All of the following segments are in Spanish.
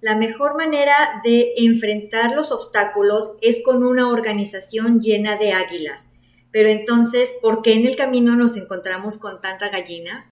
la mejor manera de enfrentar los obstáculos es con una organización llena de águilas. Pero entonces, ¿por qué en el camino nos encontramos con tanta gallina?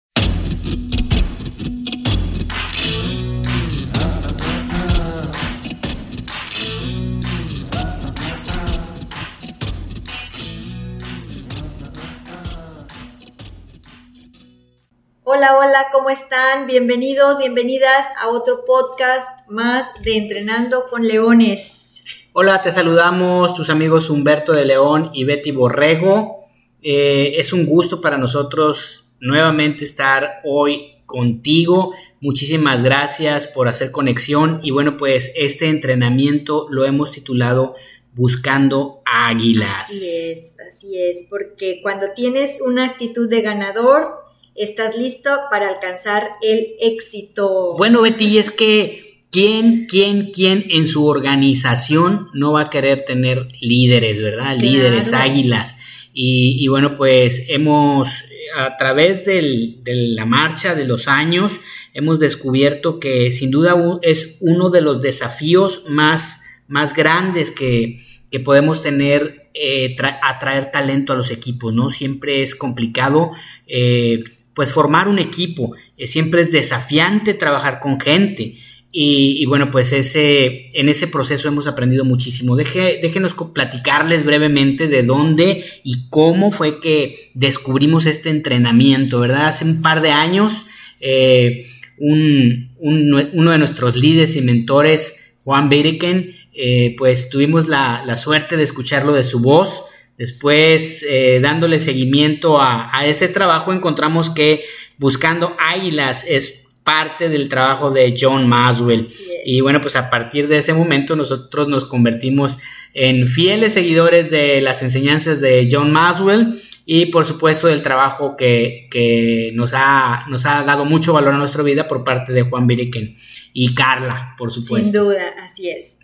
Hola, hola, ¿cómo están? Bienvenidos, bienvenidas a otro podcast más de Entrenando con Leones. Hola, te saludamos tus amigos Humberto de León y Betty Borrego. Eh, es un gusto para nosotros nuevamente estar hoy contigo. Muchísimas gracias por hacer conexión y bueno, pues este entrenamiento lo hemos titulado Buscando Águilas. Así es, así es, porque cuando tienes una actitud de ganador, estás listo para alcanzar el éxito. Bueno, Betty, es que ¿quién, quién, quién en su organización no va a querer tener líderes, verdad? Líderes, águilas. Y, bueno, pues hemos, a través de la marcha de los años, hemos descubierto que sin duda es uno de los desafíos más, más grandes que, podemos tener eh, atraer talento a los equipos, ¿no? Siempre es complicado. Eh, pues formar un equipo. Eh, siempre es desafiante trabajar con gente. Y, bueno, pues ese, en ese proceso hemos aprendido muchísimo. Deje, déjenos platicarles brevemente de dónde y cómo fue que descubrimos este entrenamiento, ¿verdad? Hace un par de años, eh, uno de nuestros líderes y mentores, Juan Beiriken, eh, pues tuvimos la, la, suerte de escucharlo de su voz Después, eh, dándole seguimiento a, ese trabajo, encontramos que Buscando Águilas es parte del trabajo de John Maswell. Y bueno, pues a partir de ese momento nosotros nos convertimos en fieles seguidores de las enseñanzas de John Maswell y por supuesto del trabajo que, nos, ha, nos ha dado mucho valor a nuestra vida por parte de Juan Biriken y Carla, por supuesto. Sin duda, así es.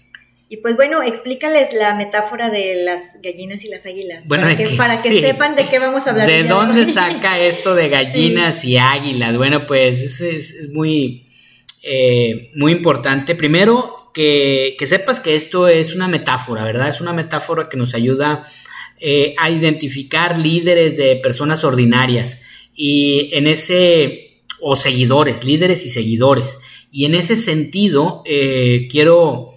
Y pues bueno, explícales la metáfora de las gallinas y las águilas. Bueno, para, que, para que sepan de qué vamos a hablar. ¿De dónde saca esto de gallinas y águilas? Bueno, pues es, es, muy, eh, muy importante. Primero, que, sepas que esto es una metáfora, ¿verdad? Es una metáfora que nos ayuda eh, a identificar líderes de personas ordinarias y en ese, o seguidores, líderes y seguidores. Y en ese sentido, eh, quiero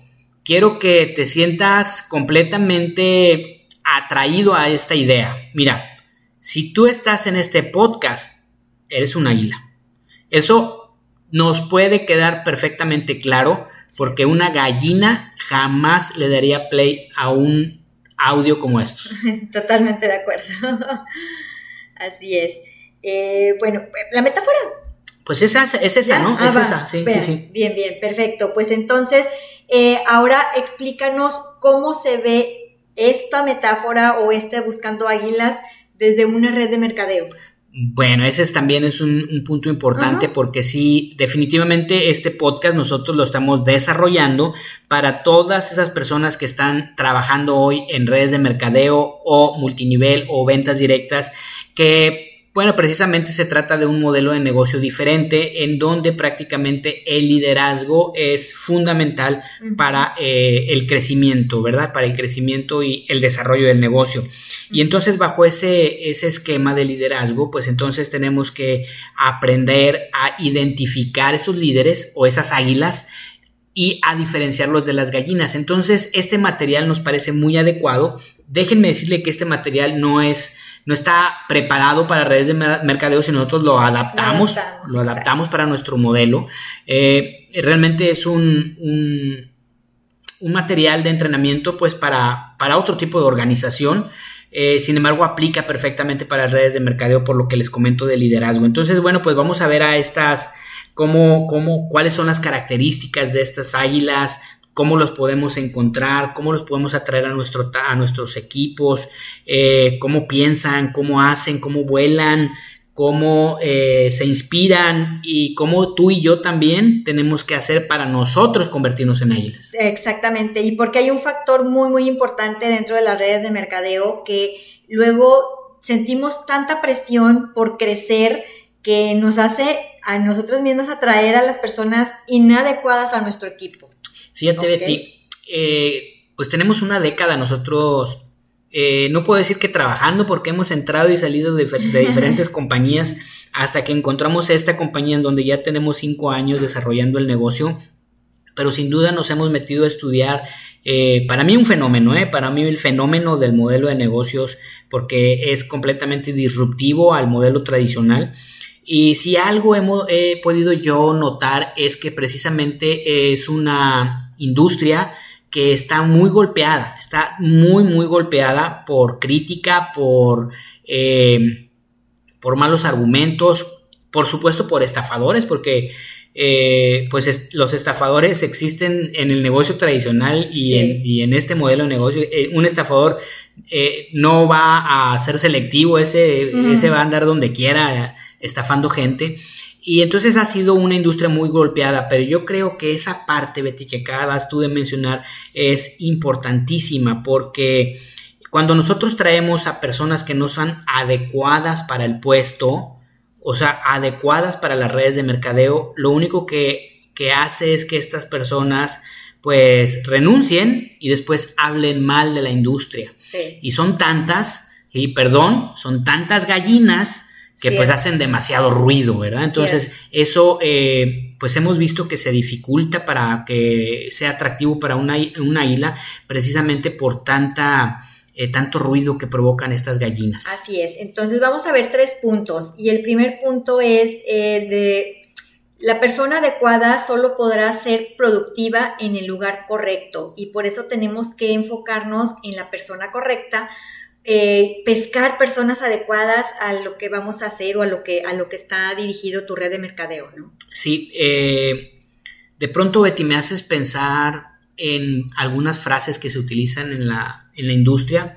quiero que te sientas completamente atraído a esta idea. Mira, si tú estás en este podcast, eres un águila. Eso nos puede quedar perfectamente claro porque una gallina jamás le daría play a un audio como esto. Totalmente de acuerdo. Así es. Eh, bueno, la metáfora. Pues esa es esa, ¿no? Ah, es esa, sí, sí, sí. Bien, bien, perfecto. Pues entonces, eh, ahora explícanos cómo se ve esta metáfora o este buscando águilas desde una red de mercadeo. Bueno, ese también es un, punto importante porque sí, definitivamente este podcast nosotros lo estamos desarrollando para todas esas personas que están trabajando hoy en redes de mercadeo o multinivel o ventas directas que bueno, precisamente se trata de un modelo de negocio diferente en donde prácticamente el liderazgo es fundamental para eh, el crecimiento, ¿verdad? Para el crecimiento y el desarrollo del negocio. Y entonces bajo ese, ese esquema de liderazgo, pues entonces tenemos que aprender a identificar esos líderes o esas águilas y a diferenciarlos de las gallinas. Entonces, este material nos parece muy adecuado. Déjenme decirle que este material no es no está preparado para redes de mercadeo si nosotros lo adaptamos, lo adaptamos, para nuestro modelo. Eh, realmente es un, un, material de entrenamiento pues para, para otro tipo de organización. Eh, sin embargo, aplica perfectamente para redes de mercadeo por lo que les comento de liderazgo. Entonces, bueno, pues vamos a ver a estas, cómo, cómo, cuáles son las características de estas águilas, cómo los podemos encontrar, cómo los podemos atraer a, nuestro, a nuestros equipos, eh, cómo piensan, cómo hacen, cómo vuelan, cómo eh, se inspiran y cómo tú y yo también tenemos que hacer para nosotros convertirnos en águilas. Exactamente, y porque hay un factor muy, muy importante dentro de las redes de mercadeo que luego sentimos tanta presión por crecer que nos hace a nosotros mismos atraer a las personas inadecuadas a nuestro equipo. Fíjate, Betty, eh, pues tenemos una década nosotros, eh, no puedo decir que trabajando porque hemos entrado y salido de, de diferentes compañías hasta que encontramos esta compañía en donde ya tenemos cinco años desarrollando el negocio, pero sin duda nos hemos metido a estudiar eh, para mí un fenómeno, ¿eh? para mí el fenómeno del modelo de negocios, porque es completamente disruptivo al modelo tradicional. Y si algo hemos, he podido yo notar es que precisamente es una industria que está muy golpeada, está muy, muy golpeada por crítica, por, eh, por malos argumentos, por supuesto por estafadores, porque eh, pues los estafadores existen en el negocio tradicional y, en, este modelo de negocio. Eh, un estafador eh, no va a ser selectivo, ese, ese va a andar donde quiera estafando gente. Y entonces ha sido una industria muy golpeada, pero yo creo que esa parte, Betty, que acabas tú de mencionar, es importantísima porque cuando nosotros traemos a personas que no son adecuadas para el puesto, o sea, adecuadas para las redes de mercadeo, lo único que, hace es que estas personas pues renuncien y después hablen mal de la industria. Sí. Y son tantas, y perdón, son tantas gallinas que pues hacen demasiado ruido, ¿verdad? Entonces, eso eh, pues hemos visto que se dificulta para que sea atractivo para una, una isla precisamente por tanta eh, tanto ruido que provocan estas gallinas. Así es. Entonces vamos a ver tres puntos. Y el primer punto es eh, de la persona adecuada solo podrá ser productiva en el lugar correcto y por eso tenemos que enfocarnos en la persona correcta, eh, pescar personas adecuadas a lo que vamos a hacer o a lo que, a lo que está dirigido tu red de mercadeo, ¿no? Sí, de pronto Betty me haces pensar en algunas frases que se utilizan en la, en la industria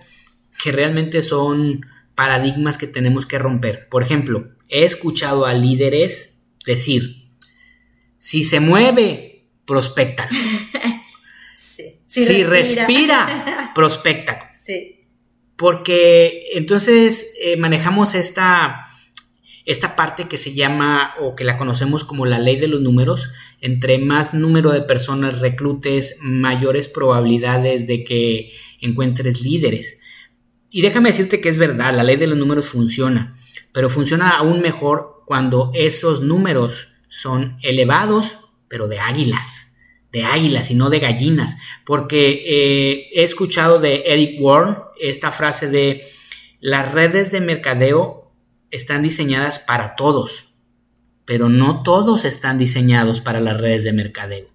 que realmente son paradigmas que tenemos que romper. Por ejemplo, he escuchado a líderes decir, si se mueve, prospecta. Si, respira, prospecta. Sí. Porque entonces eh, manejamos esta esta parte que se llama o que la conocemos como la ley de los números, entre más número de personas reclutes, mayores probabilidades de que encuentres líderes. Y déjame decirte que es verdad, la ley de los números funciona, pero funciona aún mejor cuando esos números son elevados, pero de águilas, de águilas y no de gallinas, porque eh, he escuchado de Eric Warren esta frase de las redes de mercadeo están diseñadas para todos, pero no todos están diseñados para las redes de mercadeo.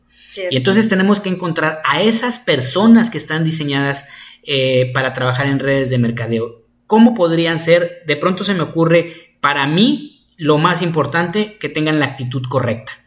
Y entonces tenemos que encontrar a esas personas que están diseñadas eh, para trabajar en redes de mercadeo. ¿Cómo podrían ser? De pronto se me ocurre, para mí, lo más importante, que tengan la actitud correcta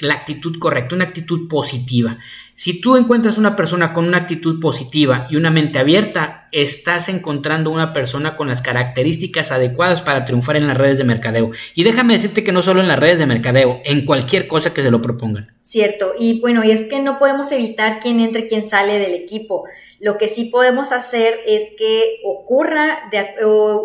la actitud correcta, una actitud positiva. Si tú encuentras una persona con una actitud positiva y una mente abierta, estás encontrando una persona con las características adecuadas para triunfar en las redes de mercadeo. Y déjame decirte que no solo en las redes de mercadeo, en cualquier cosa que se lo propongan. Cierto, y bueno, y es que no podemos evitar quién entra y quién sale del equipo. Lo que sí podemos hacer es que ocurra de,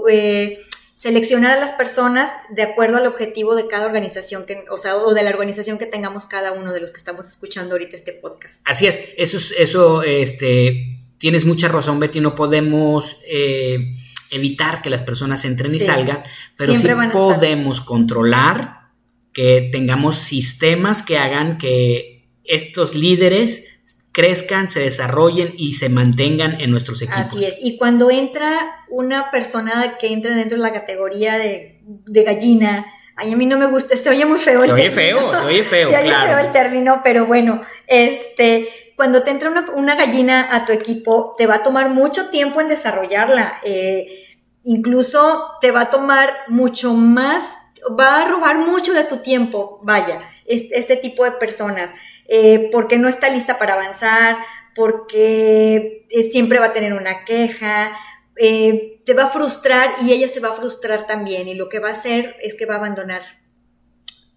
eh, seleccionar a las personas de acuerdo al objetivo de cada organización, que, o sea, o de la organización que tengamos cada uno de los que estamos escuchando ahorita este podcast. Así es, eso, eso este, tienes mucha razón, Betty, no podemos eh, evitar que las personas entren y salgan, pero sí podemos controlar que tengamos sistemas que hagan que estos líderes crezcan, se desarrollen y se mantengan en nuestros equipos. Así es. Y cuando entra una persona que entra dentro de la categoría de, gallina, a mí no me gusta, se oye muy feo. Se oye feo, se oye feo, se oye feo el término, pero bueno, este, cuando te entra una, gallina a tu equipo, te va a tomar mucho tiempo en desarrollarla. Eh, incluso te va a tomar mucho más, va a robar mucho de tu tiempo, vaya, este, este tipo de personas. Eh, porque no está lista para avanzar, porque eh, siempre va a tener una queja, eh, te va a frustrar y ella se va a frustrar también y lo que va a hacer es que va a abandonar.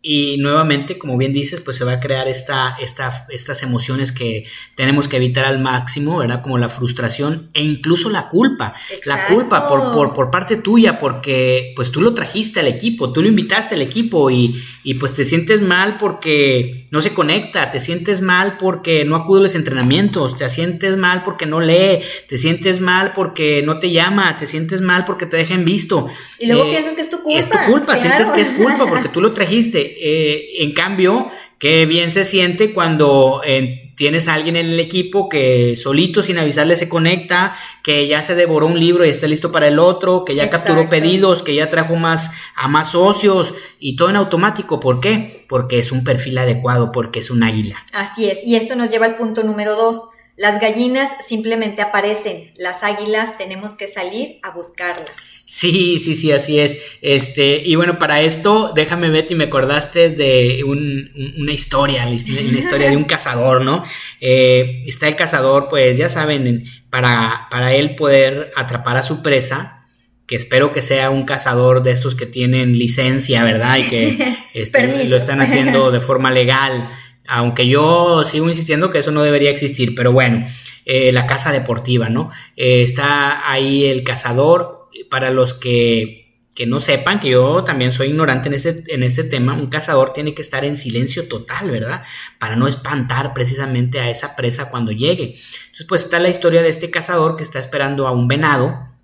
y nuevamente, como bien dices, pues se va a crear esta, esta, estas emociones que tenemos que evitar al máximo, ¿verdad? Como la frustración e incluso la culpa. La culpa por, por, por, parte tuya, porque pues tú lo trajiste al equipo, tú lo invitaste al equipo y, y, pues te sientes mal porque no se conecta, te sientes mal porque no acude a los entrenamientos, te sientes mal porque no lee, te sientes mal porque no te llama, te sientes mal porque te dejan visto. Y luego eh, piensas que es tu culpa. Es tu culpa, sientes que es culpa porque tú lo trajiste. Eh, en cambio, qué bien se siente cuando eh, tienes a alguien en el equipo que solito, sin avisarle, se conecta, que ya se devoró un libro y está listo para el otro, que ya capturó pedidos, que ya trajo más a más socios y todo en automático. ¿Por qué? Porque es un perfil adecuado, porque es un águila. Así es. Y esto nos lleva al punto número dos. Las gallinas simplemente aparecen, las águilas tenemos que salir a buscarlas. Sí, sí, sí, así es. Este, y bueno, para esto, déjame ver, y me acordaste de una historia, la historia de un cazador, ¿no? Eh, está el cazador, pues ya saben, para, para él poder atrapar a su presa, que espero que sea un cazador de estos que tienen licencia, ¿verdad? Y que este, lo están haciendo de forma legal. Aunque yo sigo insistiendo que eso no debería existir, pero bueno, eh, la casa deportiva, ¿no? Eh, está ahí el cazador, para los que, no sepan, que yo también soy ignorante en este, en este tema, un cazador tiene que estar en silencio total, ¿verdad? Para no espantar precisamente a esa presa cuando llegue. Entonces, pues está la historia de este cazador que está esperando a un venado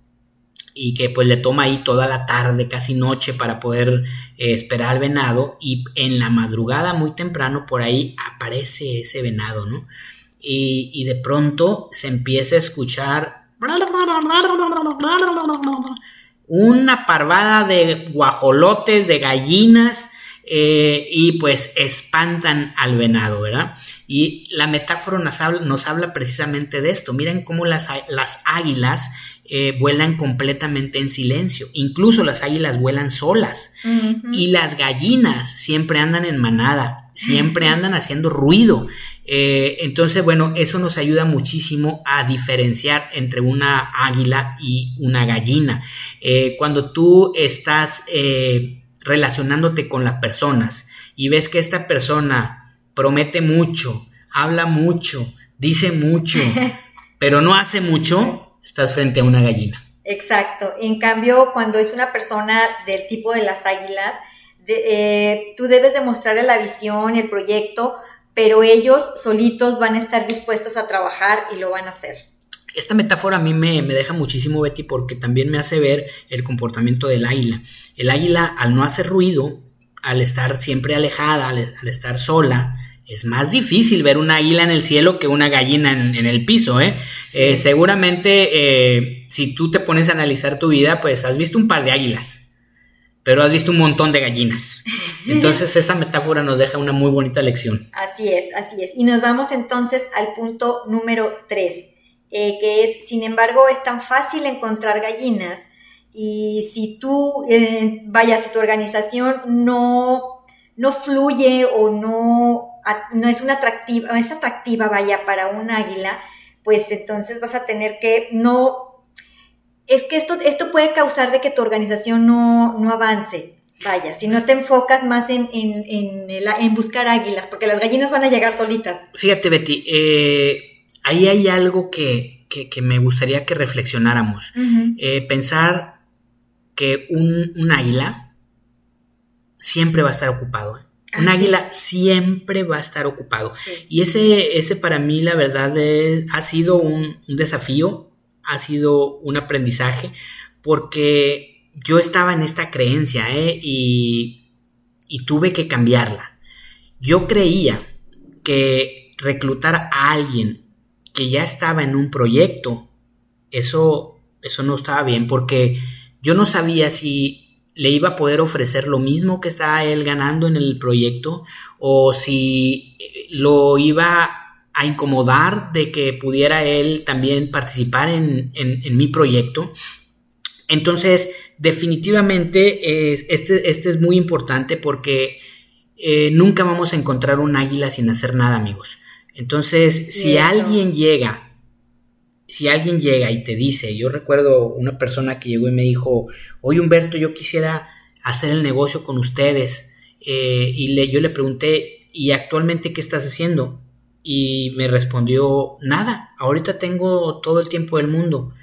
y que pues le toma ahí toda la tarde, casi noche, para poder eh, esperar al venado y en la madrugada muy temprano por ahí aparece ese venado, ¿no? Y, y de pronto se empieza a escuchar una parvada de guajolotes, de gallinas, eh, y pues espantan al venado, ¿verdad? Y la metáfora nos habla, nos habla precisamente de esto. Miren cómo las, las águilas eh, vuelan completamente en silencio. Incluso las águilas vuelan solas. Y las gallinas siempre andan en manada, siempre andan haciendo ruido. Eh, entonces, bueno, eso nos ayuda muchísimo a diferenciar entre una águila y una gallina. Eh, cuando tú estás relacionándote con las personas y ves que esta persona promete mucho, habla mucho, dice mucho, pero no hace mucho, estás frente a una gallina. Exacto. En cambio, cuando es una persona del tipo de las águilas, tú debes demostrarle la visión, el proyecto, pero ellos solitos van a estar dispuestos a trabajar y lo van a hacer. Esta metáfora a mí me, deja muchísimo, Betty, porque también me hace ver el comportamiento del águila. El águila, al no hacer ruido, al estar siempre alejada, al, estar sola, es más difícil ver una águila en el cielo que una gallina en, el piso, ¿eh? eh seguramente, eh, si tú te pones a analizar tu vida, pues has visto un par de águilas pero has visto un montón de gallinas. Entonces esa metáfora nos deja una muy bonita lección. Así es, así es. Y nos vamos entonces al punto número 3, eh, que es, sin embargo, es tan fácil encontrar gallinas y si tú, eh, vaya, si tu organización no, no fluye o no, no es una atractiva, es atractiva, vaya, para un águila, pues entonces vas a tener que no es que esto, esto puede causar de que tu organización no, no avance. Vaya, si no te enfocas más en, en, en, en, buscar águilas, porque las gallinas van a llegar solitas. Fíjate, Betty, eh, ahí hay algo que, que, me gustaría que reflexionáramos. Eh, pensar que un, un, águila siempre va a estar ocupado. Un ah, águila siempre va a estar ocupado. Y ese, ese para mí, la verdad, ha sido un, un desafío ha sido un aprendizaje porque yo estaba en esta creencia ¿eh? y, y tuve que cambiarla. Yo creía que reclutar a alguien que ya estaba en un proyecto, eso, eso no estaba bien porque yo no sabía si le iba a poder ofrecer lo mismo que estaba él ganando en el proyecto o si lo iba a incomodar de que pudiera él también participar en, mi proyecto. Entonces, definitivamente este, este, es muy importante porque eh, nunca vamos a encontrar un águila sin hacer nada, amigos. Entonces, si alguien llega, si alguien llega y te dice, yo recuerdo una persona que llegó y me dijo, oye Humberto, yo quisiera hacer el negocio con ustedes, eh, y le, yo le pregunté, ¿y actualmente qué estás haciendo? Y me respondió, nada, ahorita tengo todo el tiempo del mundo.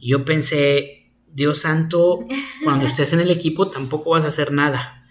Yo pensé, Dios santo, cuando estés en el equipo tampoco vas a hacer nada.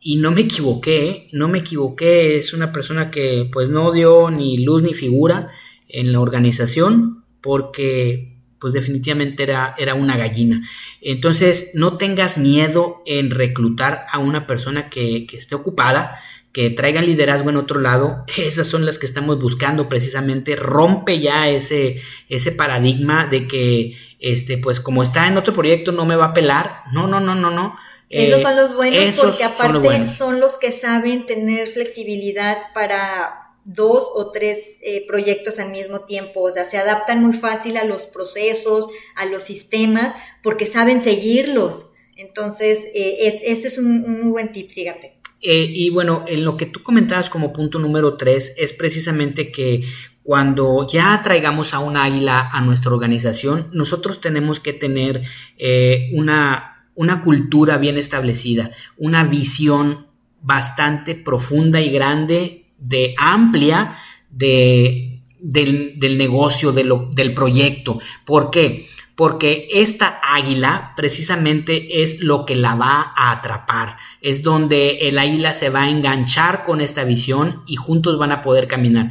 Y no me equivoqué, no me equivoqué, es una persona que pues no dio ni luz ni figura en la organización porque pues definitivamente era, era una gallina. Entonces no tengas miedo en reclutar a una persona que, que esté ocupada, que traigan liderazgo en otro lado, esas son las que estamos buscando precisamente, rompe ya ese, ese paradigma de que, este, pues como está en otro proyecto no me va a pelar, no, no, no, no, no. Esos son los buenos porque aparte son los, que saben tener flexibilidad para dos o tres eh, proyectos al mismo tiempo, o sea, se adaptan muy fácil a los procesos, a los sistemas, porque saben seguirlos. Entonces, eh, ese es un, muy buen tip, fíjate. Eh, y bueno, en lo que tú comentabas como punto número tres es precisamente que cuando ya traigamos a un águila a nuestra organización, nosotros tenemos que tener una, una cultura bien establecida, una visión bastante profunda y grande, de amplia, de, del, negocio, del proyecto. ¿Por qué? porque esta águila precisamente es lo que la va a atrapar, es donde el águila se va a enganchar con esta visión y juntos van a poder caminar.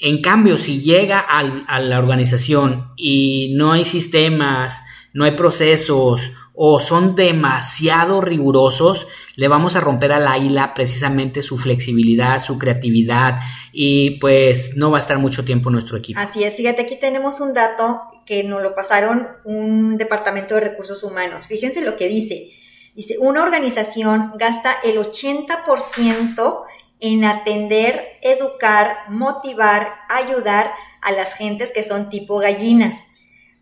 En cambio, si llega a la organización y no hay sistemas, no hay procesos o son demasiado rigurosos, le vamos a romper al águila precisamente su flexibilidad, su creatividad y pues no va a estar mucho tiempo nuestro equipo. Así es, fíjate, aquí tenemos un dato que nos lo pasaron un departamento de recursos humanos. Fíjense lo que dice. Dice, una organización gasta el 80% en atender, educar, motivar, ayudar a las gentes que son tipo gallinas,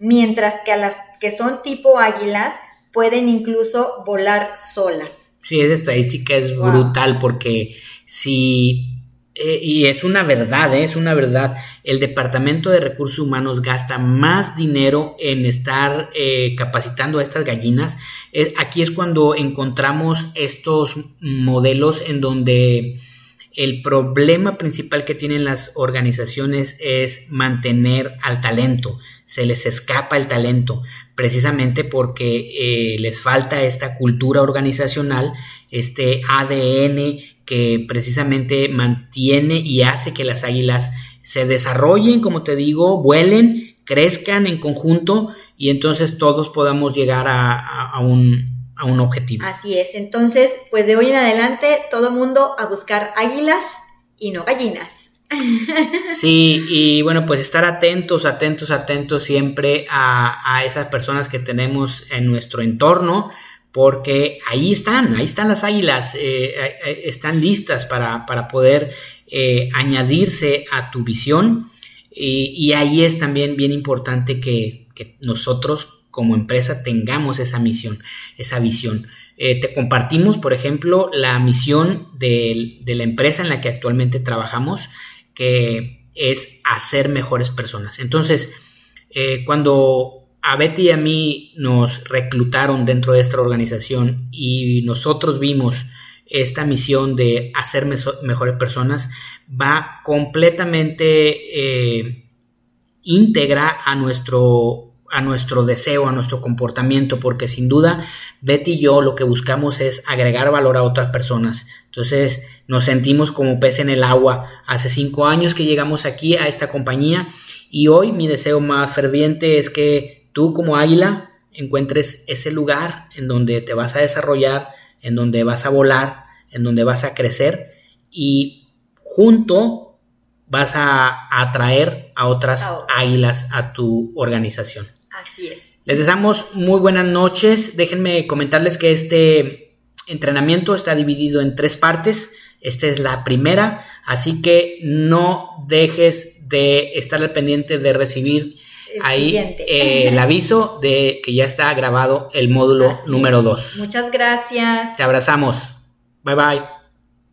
mientras que a las que son tipo águilas pueden incluso volar solas. Sí, esa estadística es brutal porque si eh, y es una verdad, ¿eh? es una verdad. El Departamento de Recursos Humanos gasta más dinero en estar eh, capacitando a estas gallinas. aquí es cuando encontramos estos modelos en donde el problema principal que tienen las organizaciones es mantener al talento. Se les escapa el talento precisamente porque les falta esta cultura organizacional, este ADN que precisamente mantiene y hace que las águilas se desarrollen, como te digo, vuelen, crezcan en conjunto y entonces todos podamos llegar a, un, a un objetivo. Así es, entonces, pues de hoy en adelante todo mundo a buscar águilas y no gallinas. Sí, y bueno, pues estar atentos, atentos, atentos siempre a, a esas personas que tenemos en nuestro entorno, porque ahí están, ahí están las águilas, eh, eh, están listas para, poder eh, añadirse a tu visión y, ahí es también bien importante que, nosotros como empresa tengamos esa misión, esa visión. te compartimos, por ejemplo, la misión de, la empresa en la que actualmente trabajamos, que es hacer mejores personas. Entonces, cuando a Betty y a mí nos reclutaron dentro de esta organización y nosotros vimos esta misión de hacer mejores personas, va completamente eh, íntegra a nuestro, a nuestro deseo, a nuestro comportamiento, porque sin duda Betty y yo lo que buscamos es agregar valor a otras personas. Entonces nos sentimos como pez en el agua. Hace cinco años que llegamos aquí a esta compañía y hoy mi deseo más ferviente es que tú como águila encuentres ese lugar en donde te vas a desarrollar, en donde vas a volar, en donde vas a crecer y junto vas a atraer a otras águilas a tu organización. Así es. Les deseamos muy buenas noches. Déjenme comentarles que este entrenamiento está dividido en tres partes. Esta es la primera, así que no dejes de estar al pendiente de recibir ahí eh, el aviso de que ya está grabado el módulo número 2. Muchas gracias. Te abrazamos. Bye bye.